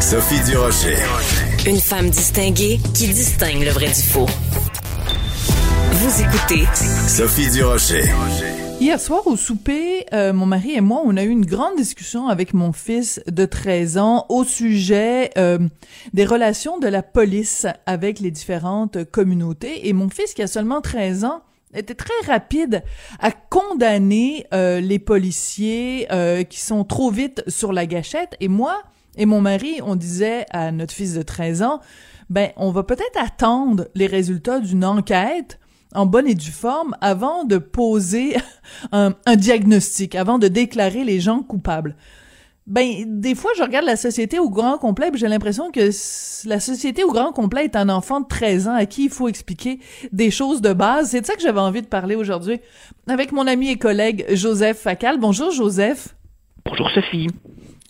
Sophie Durocher. Une femme distinguée qui distingue le vrai du faux. Vous écoutez Sophie Durocher. Hier soir au souper, euh, mon mari et moi, on a eu une grande discussion avec mon fils de 13 ans au sujet euh, des relations de la police avec les différentes communautés. Et mon fils, qui a seulement 13 ans, était très rapide à condamner euh, les policiers qui sont trop vite sur la gâchette. Et moi et mon mari, on disait à notre fils de 13 ans, ben, on va peut-être attendre les résultats d'une enquête en bonne et due forme avant de poser un, diagnostic, avant de déclarer les gens coupables. Ben, des fois, je regarde la société au grand complet, j'ai l'impression que la société au grand complet est un enfant de 13 ans à qui il faut expliquer des choses de base. C'est de ça que j'avais envie de parler aujourd'hui avec mon ami et collègue Joseph Facal. Bonjour, Joseph. Bonjour, Sophie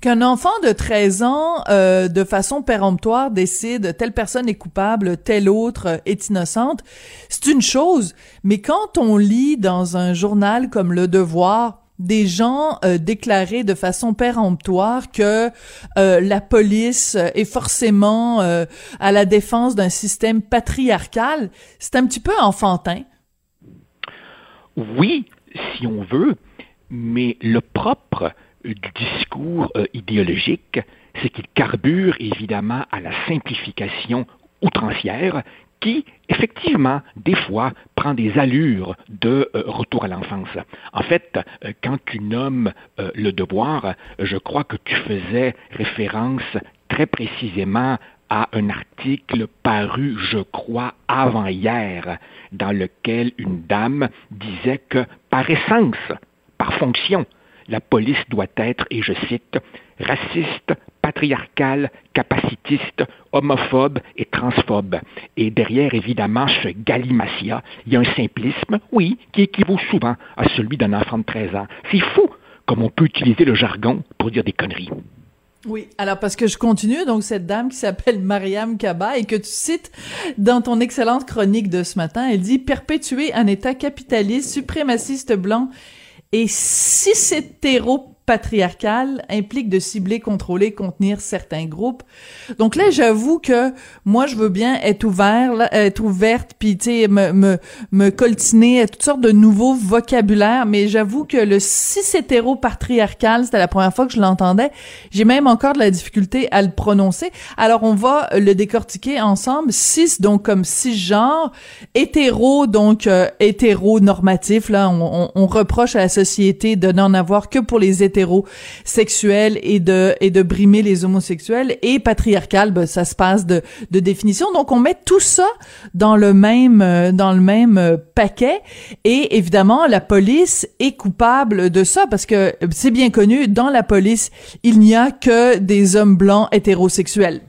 qu'un enfant de 13 ans, euh, de façon péremptoire, décide telle personne est coupable, telle autre est innocente, c'est une chose. Mais quand on lit dans un journal comme Le Devoir, des gens euh, déclarer de façon péremptoire que euh, la police est forcément à la défense d'un système patriarcal, c'est un petit peu enfantin. Oui, si on veut, mais le propre du discours euh, idéologique, c'est qu'il carbure évidemment à la simplification outrancière qui, effectivement, des fois, prend des allures de euh, retour à l'enfance. En fait, euh, quand tu nommes le devoir, je crois que tu faisais référence très précisément à un article paru, je crois, avant-hier, dans lequel une dame disait que, par essence, par fonction, la police doit être, et je cite, raciste, patriarcale, capacitiste, homophobe et transphobe. Et derrière, évidemment, ce galimatia, il y a un simplisme, oui, qui équivaut souvent à celui d'un enfant de 13 ans. C'est fou comme on peut utiliser le jargon pour dire des conneries. Oui, alors parce que je continue, donc cette dame qui s'appelle Mariam Kaba et que tu cites dans ton excellente chronique de ce matin, elle dit perpétuer un État capitaliste, suprémaciste blanc et cis-hétéro patriarcal implique de cibler, contrôler, contenir certains groupes. Donc là, j'avoue que moi, je veux bien être ouvert, être ouverte, puis tu sais, me, me, me coltiner à toutes sortes de nouveaux vocabulaires, mais j'avoue que le cis-hétéro-patriarcal, c'était la première fois que je l'entendais. J'ai même encore de la difficulté à le prononcer. Alors, on va le décortiquer ensemble. Cis, donc comme cisgenre, hétéro, donc euh, hétéro-normatif, là, on, on, reproche à la société de n'en avoir que pour les hétéros hétérosexuel et de et de brimer les homosexuels et patriarcal ben, ça se passe de de définition. Donc on met tout ça dans le même euh, dans le même euh, paquet. Et évidemment la police est coupable de ça parce que c'est bien connu dans la police il n'y a que des hommes blancs hétérosexuels.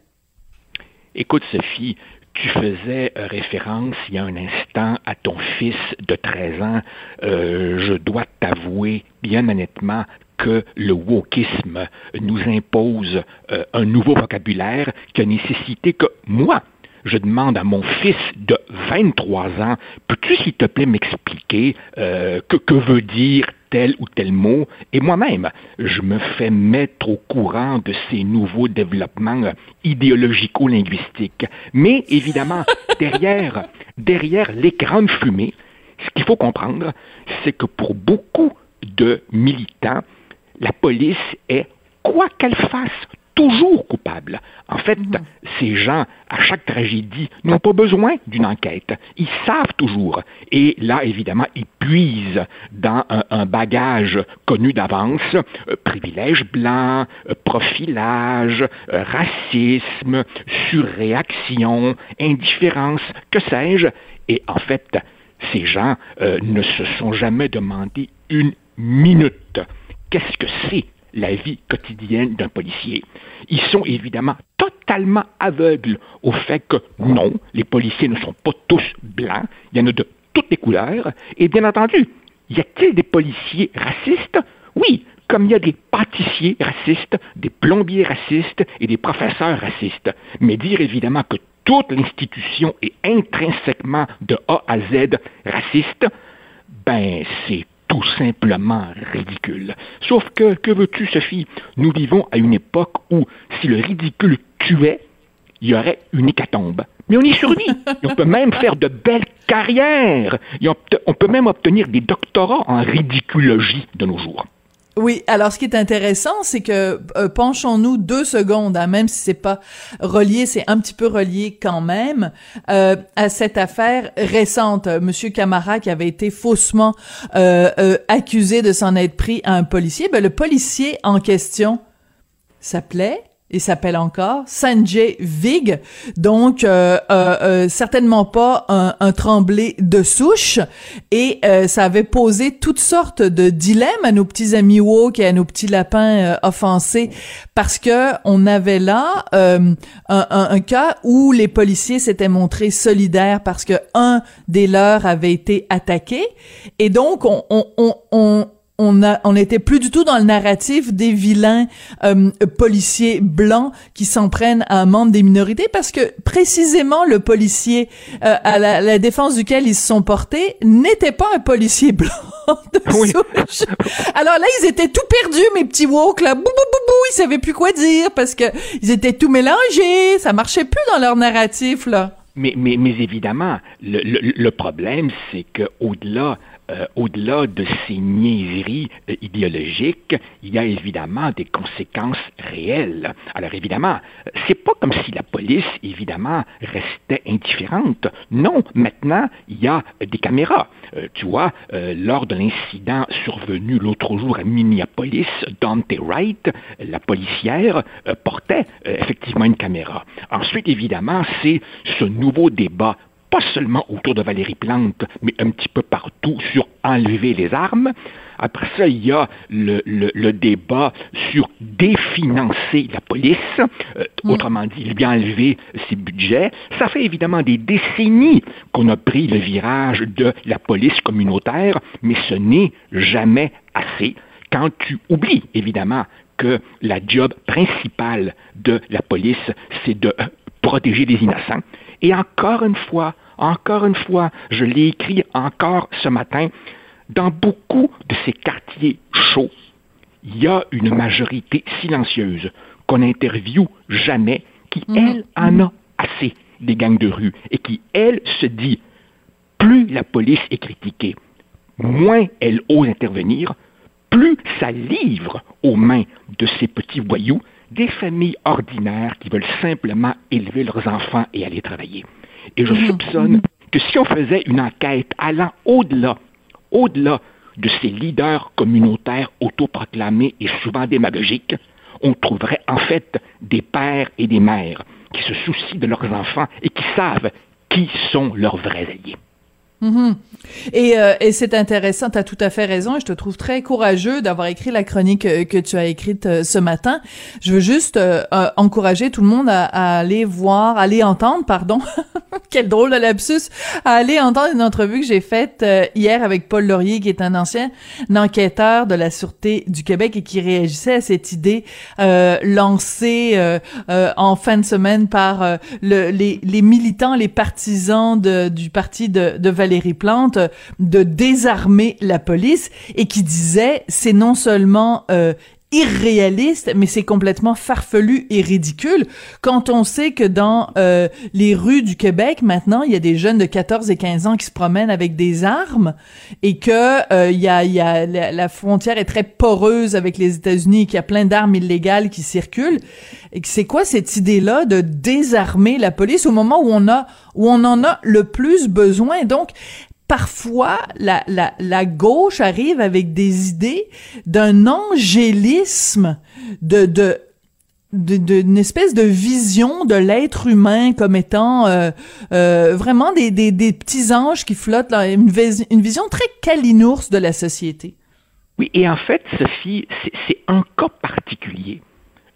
Écoute Sophie, tu faisais euh, référence il y a un instant à ton fils de 13 ans. je dois t'avouer bien honnêtement que le wokisme nous impose euh, un nouveau vocabulaire qui a nécessité que moi, je demande à mon fils de 23 ans, peux-tu s'il te plaît m'expliquer euh, que, que veut dire tel ou tel mot, et moi-même, je me fais mettre au courant de ces nouveaux développements idéologico-linguistiques. Mais évidemment, derrière, derrière l'écran de fumée, ce qu'il faut comprendre, c'est que pour beaucoup de militants, la police est, quoi qu'elle fasse, toujours coupable. En fait, mhm. ces gens, à chaque tragédie, n'ont pas besoin d'une enquête. Ils savent toujours. Et là, évidemment, ils puisent dans un, bagage connu d'avance, euh, privilège blanc, euh, profilage, euh, racisme, surréaction, indifférence, que sais-je. Et en fait, ces gens ne se sont jamais demandé une minute qu'est-ce que c'est la vie quotidienne d'un policier? Ils sont évidemment totalement aveugles au fait que non, les policiers ne sont pas tous blancs, il y en a de toutes les couleurs, et bien entendu, y a-t-il des policiers racistes? Oui, comme il y a des pâtissiers racistes, des plombiers racistes et des professeurs racistes. Mais dire évidemment que toute l'institution est intrinsèquement de A à Z raciste, ben c'est tout simplement ridicule. Sauf que, que veux-tu, Sophie? Nous vivons à une époque où, si le ridicule tuait, il y aurait une hécatombe. Mais on y survit. On peut même faire de belles carrières. On peut même obtenir des doctorats en ridicologie de nos jours. Oui, alors ce qui est intéressant, c'est que euh, penchons-nous deux secondes, hein, même si c'est pas relié, c'est un petit peu relié quand même euh, à cette affaire récente. Monsieur Camara qui avait été faussement euh, accusé de s'en être pris à un policier, ben, le policier en question s'appelait il s'appelle encore Sanjay Vig, donc euh, euh, euh, certainement pas un, un, tremblé de souche, et ça avait posé toutes sortes de dilemmes à nos petits amis woke et à nos petits lapins offensés, parce que on avait là un, un, un, cas où les policiers s'étaient montrés solidaires parce que un des leurs avait été attaqué, et donc on, on, on, on on a, on n'était plus du tout dans le narratif des vilains euh, policiers blancs qui s'en prennent à un membre des minorités parce que précisément le policier euh, à la, défense duquel ils se sont portés n'était pas un policier blanc de souche. Alors là, ils étaient tout perdus, mes petits woke là, bou bou bou bou, ils savaient plus quoi dire parce que ils étaient tout mélangés, ça marchait plus dans leur narratif là. Mais, mais, mais évidemment, le, le, le problème, c'est que au-delà euh, au-delà de ces niaiseries euh, idéologiques, il y a évidemment des conséquences réelles. Alors évidemment, c'est pas comme si la police, évidemment, restait indifférente. Non, maintenant, il y a des caméras. Euh, tu vois, lors de l'incident survenu l'autre jour à Minneapolis, Dante Wright, la policière, portait effectivement une caméra. Ensuite, évidemment, c'est ce nouveau débat pas seulement autour de Valérie Plante, mais un petit peu partout sur enlever les armes. Après ça, il y a le, le, débat sur définancer la police, euh, mm. autrement dit, bien enlever ses budgets. Ça fait évidemment des décennies qu'on a pris le virage de la police communautaire, mais ce n'est jamais assez. Quand tu oublies, évidemment, que la job principale de la police, c'est de protéger les innocents, et encore une fois, encore une fois, je l'ai écrit encore ce matin, dans beaucoup de ces quartiers chauds, il y a une majorité silencieuse qu'on n'interviewe jamais, qui, mhm. elle, en a assez des gangs de rue et qui, elle, se dit, plus la police est critiquée, moins elle ose intervenir, plus ça livre aux mains de ces petits voyous des familles ordinaires qui veulent simplement élever leurs enfants et aller travailler. Et je mhm. soupçonne que si on faisait une enquête allant au-delà, au-delà de ces leaders communautaires autoproclamés et souvent démagogiques, on trouverait en fait des pères et des mères qui se soucient de leurs enfants et qui savent qui sont leurs vrais alliés. Et, euh, et c'est intéressant, tu as tout à fait raison, je te trouve très courageux d'avoir écrit la chronique euh, que tu as écrite euh, ce matin. Je veux juste encourager tout le monde à, aller voir, aller entendre, pardon, quel drôle de lapsus, à aller entendre une entrevue que j'ai faite hier avec Paul Laurier, qui est un ancien enquêteur de la Sûreté du Québec et qui réagissait à cette idée lancée en fin de semaine par le, les, les, militants, les partisans de, du parti de, de Valérie Plante de désarmer la police et qui disait c'est non seulement euh, irréaliste, mais c'est complètement farfelu et ridicule quand on sait que dans euh, les rues du Québec maintenant, il y a des jeunes de 14 et 15 ans qui se promènent avec des armes et que euh, il y a, y a la, frontière est très poreuse avec les États-Unis et qu'il y a plein d'armes illégales qui circulent. Et c'est quoi cette idée-là de désarmer la police au moment où on a où on en a le plus besoin? Donc parfois, la, la, la gauche arrive avec des idées d'un angélisme, de, de, d'une espèce de vision de l'être humain comme étant euh, euh, vraiment des, des, des, petits anges qui flottent, là, une, vision très calinours de la société. Oui, et en fait, Sophie, c'est un cas particulier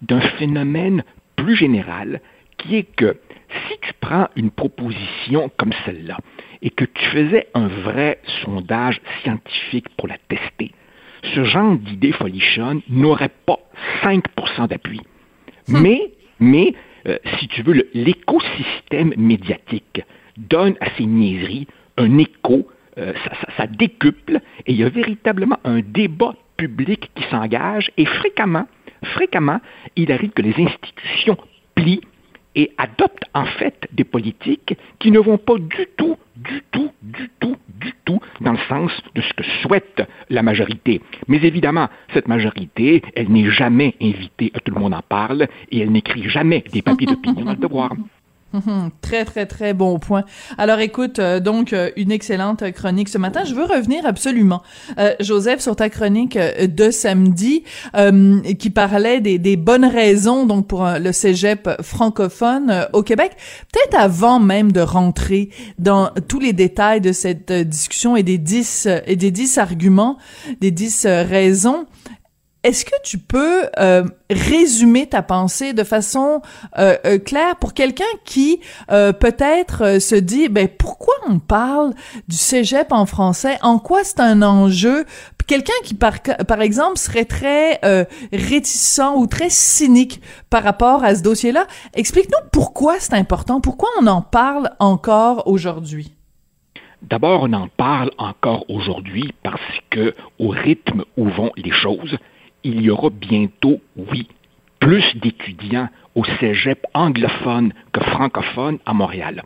d'un phénomène plus général qui est que si tu prends une proposition comme celle-là, et que tu faisais un vrai sondage scientifique pour la tester, ce genre d'idée folichonne n'aurait pas 5% d'appui. Hmm. Mais, mais euh, si tu veux, l'écosystème médiatique donne à ces niaiseries un écho ça, décuple et il y a véritablement un débat public qui s'engage et fréquemment, fréquemment, il arrive que les institutions plient et adoptent en fait des politiques qui ne vont pas du tout, du tout, du tout, du tout dans le sens de ce que souhaite la majorité. Mais évidemment, cette majorité, elle n'est jamais invitée tout le monde en parle et elle n'écrit jamais des papiers d'opinion dans le devoir. Très très très bon point. Alors écoute, euh, donc euh, une excellente chronique ce matin. Je veux revenir absolument, euh, Joseph, sur ta chronique de samedi qui parlait des, bonnes raisons donc pour le cégep francophone au Québec. Peut-être avant même de rentrer dans tous les détails de cette discussion et et des dix arguments, des dix raisons. Est-ce que tu peux euh, résumer ta pensée de façon euh, euh, claire pour quelqu'un qui peut-être se dit ben pourquoi on parle du cégep en français? En quoi c'est un enjeu? Quelqu'un qui par par exemple serait très réticent ou très cynique par rapport à ce dossier-là, explique-nous pourquoi c'est important, pourquoi on en parle encore aujourd'hui. D'abord, on en parle encore aujourd'hui parce que au rythme où vont les choses, il y aura bientôt, oui, plus d'étudiants au cégep anglophone que francophone à Montréal.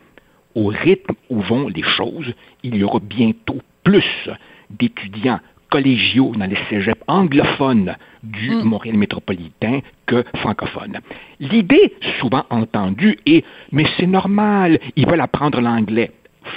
Au rythme où vont les choses, il y aura bientôt plus d'étudiants collégiaux dans les cégeps anglophones du hmm. Montréal métropolitain que francophones. L'idée souvent entendue est mais c'est normal, ils veulent apprendre l'anglais.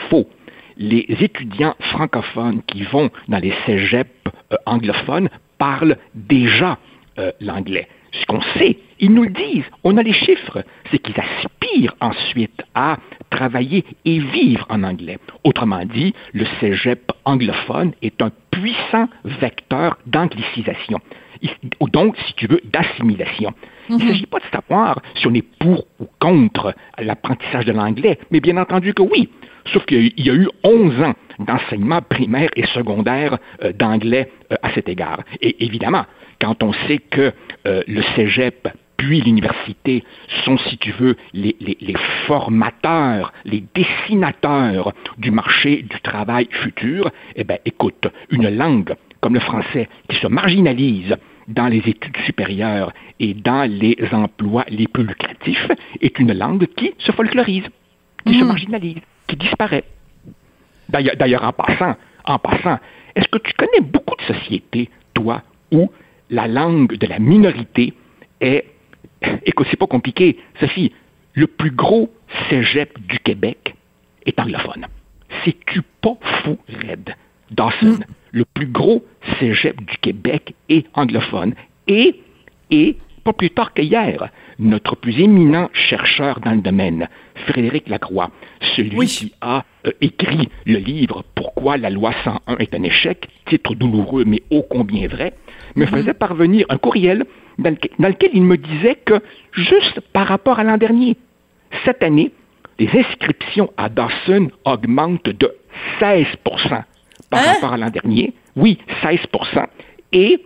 Faux. Les étudiants francophones qui vont dans les cégeps euh, anglophones parlent déjà euh, l'anglais. Ce qu'on sait, ils nous le disent, on a les chiffres, c'est qu'ils aspirent ensuite à travailler et vivre en anglais. Autrement dit, le cégep anglophone est un puissant vecteur d'anglicisation. Donc, si tu veux, d'assimilation. Il ne mhm. s'agit pas de savoir si on est pour ou contre l'apprentissage de l'anglais, mais bien entendu que oui. Sauf qu'il y a eu 11 ans d'enseignement primaire et secondaire euh, d'anglais euh, à cet égard. Et évidemment, quand on sait que euh, le cégep puis l'université sont, si tu veux, les, formateurs, les dessinateurs du marché du travail futur, eh bien, écoute, une langue comme le français qui se marginalise dans les études supérieures et dans les emplois les plus lucratifs est une langue qui se folklorise, qui se mmh. marginalise, qui disparaît. D'ailleurs, en passant, en passant, est-ce que tu connais beaucoup de sociétés, toi, où la langue de la minorité est. Écoute, c'est pas compliqué. Sophie, le plus gros cégep du Québec est anglophone. C'est-tu pas fou, Red? Dawson, mm. Le plus gros cégep du Québec est anglophone. Et, et, pas plus tard qu'hier, notre plus éminent chercheur dans le domaine, Frédéric Lacroix, celui qui a euh, écrit le livre Pourquoi la loi 101 est un échec, titre douloureux mais ô combien vrai, me mhm. faisait parvenir un courriel dans lequel, il me disait que, juste par rapport à l'an dernier, cette année, les inscriptions à Dawson augmentent de 16 par hein? rapport à l'an dernier. Oui, 16 et,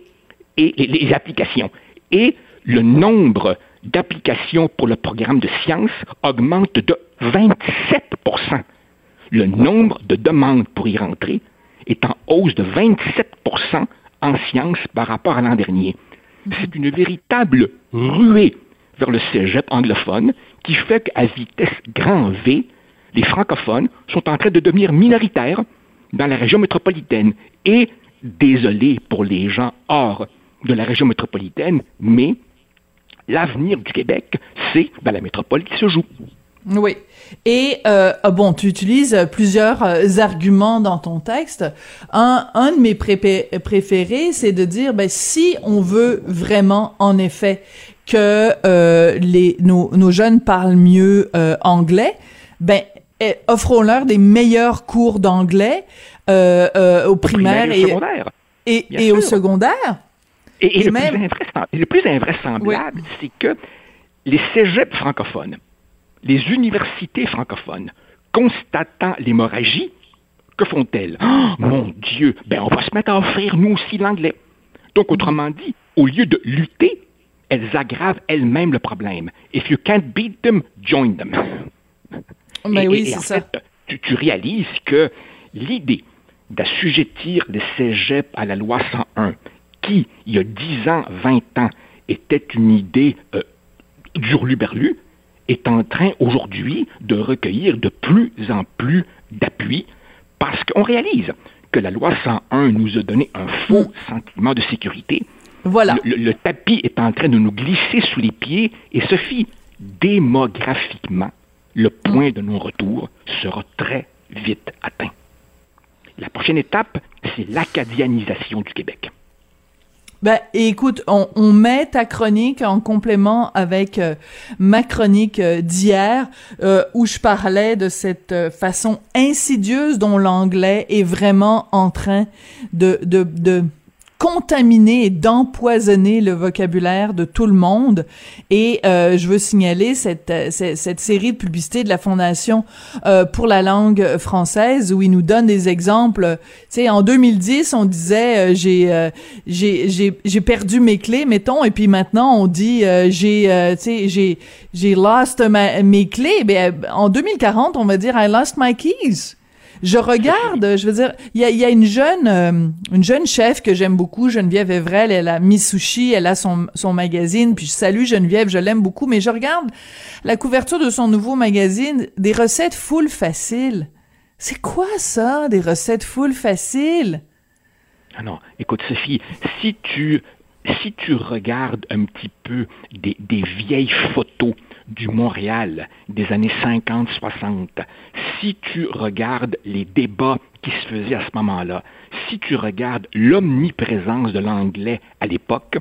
et les applications. Et le nombre d'applications pour le programme de sciences augmente de 27% Le nombre de demandes pour y rentrer est en hausse de 27% en sciences par rapport à l'an dernier. C'est une véritable ruée vers le cégep anglophone qui fait qu'à vitesse grand V, les francophones sont en train de devenir minoritaires dans la région métropolitaine. Et désolé pour les gens hors de la région métropolitaine, mais l'avenir du Québec, c'est dans la métropole qui se joue. Oui. Et euh, ah bon, tu utilises plusieurs euh, arguments dans ton texte. Un, de mes préférés, c'est de dire, ben, si on veut vraiment, en effet, que euh, nos, nos, jeunes parlent mieux anglais, ben, offrons-leur des meilleurs cours d'anglais euh, au primaire, et, et, et au secondaire. Et, le, plus invraisemblable, c'est que les cégeps francophones, les universités francophones, constatant l'hémorragie, que font-elles? Oh, mon Dieu, ben on va se mettre à offrir nous aussi l'anglais. Donc, autrement dit, au lieu de lutter, elles aggravent elles-mêmes le problème. If you can't beat them, join them. Mais oui, c'est ça. tu, tu réalises que l'idée d'assujettir les cégeps à la loi 101, qui, il y a 10 ans, 20 ans, était une idée euh, d'urluberlu, est en train aujourd'hui de recueillir de plus en plus d'appui parce qu'on réalise que la loi 101 nous a donné un faux sentiment de sécurité. Voilà. Le, tapis est en train de nous glisser sous les pieds et Sophie, démographiquement, le point de non-retour sera très vite atteint. La prochaine étape, c'est l'acadianisation du Québec. Ben, écoute, on, on, met ta chronique en complément avec euh, ma chronique euh, d'hier, euh, où je parlais de cette façon insidieuse dont l'anglais est vraiment en train de, de, de contaminer et d'empoisonner le vocabulaire de tout le monde. Et euh, je veux signaler cette, euh, cette, série de publicités de la Fondation euh, pour la langue française où ils nous donnent des exemples. Tu sais, en 2010, on disait j'ai j'ai j'ai perdu mes clés, mettons, et puis maintenant on dit j'ai tu sais j'ai j'ai lost mes clés. Ben en 2040, on va dire I lost my keys je regarde, je veux dire, il y a, une jeune euh, une jeune chef que j'aime beaucoup, Geneviève Evrel, elle a Sushi, elle a son, son magazine, puis je salue Geneviève, je l'aime beaucoup, mais je regarde la couverture de son nouveau magazine, des recettes full faciles. C'est quoi ça, des recettes full faciles? Ah non, écoute Sophie, si tu si tu regardes un petit peu des vieilles photos du Montréal des années 50-60, si tu regardes les débats qui se faisaient à ce moment-là, si tu regardes l'omniprésence de l'anglais à l'époque,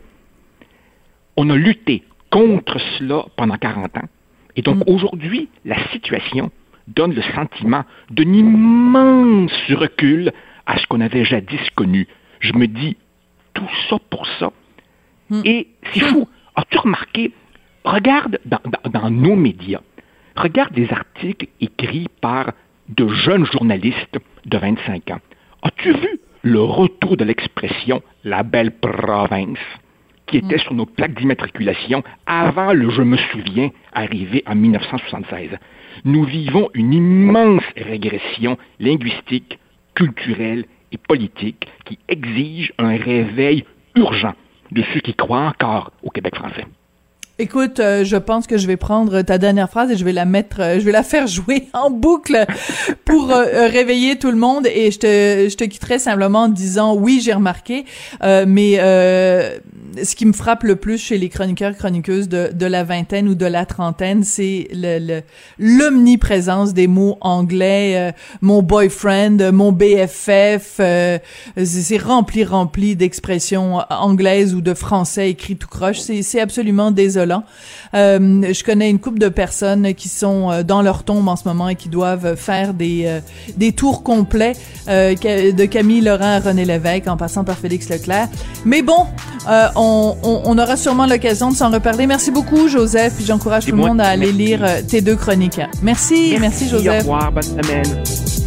on a lutté contre cela pendant 40 ans. Et donc mm. aujourd'hui, la situation donne le sentiment d'un immense recul à ce qu'on avait jadis connu. Je me dis, tout ça pour ça. Mm. Et c'est fou. As-tu remarqué Regarde dans, nos médias, regarde les articles écrits par de jeunes journalistes de 25 ans. As-tu vu le retour de l'expression la belle province qui était mm. sur nos plaques d'immatriculation avant le je me souviens arrivé en 1976? Nous vivons une immense régression linguistique, culturelle et politique qui exige un réveil urgent de ceux qui croient encore au Québec français. Écoute, euh, je pense que je vais prendre ta dernière phrase et je vais la mettre, euh, je vais la faire jouer en boucle pour euh, réveiller tout le monde. Et je te, je te quitterai simplement en disant oui, j'ai remarqué, mais ce qui me frappe le plus chez les chroniqueurs chroniqueuses de, de la vingtaine ou de la trentaine, c'est le, l'omniprésence des mots anglais, mon boyfriend, mon BFF, c'est rempli rempli d'expressions anglaises ou de français écrit tout croche, c'est c'est absolument désolant euh, je connais une couple de personnes qui sont euh, dans leur tombe en ce moment et qui doivent faire des euh, des tours complets de Camille Laurent à René Lévesque en passant par Félix Leclerc. Mais bon, on, on, aura sûrement l'occasion de s'en reparler. Merci beaucoup, Joseph. Puis j'encourage tout le monde à aller lire tes deux chroniques. Merci, merci, merci Joseph. Au revoir, bonne semaine.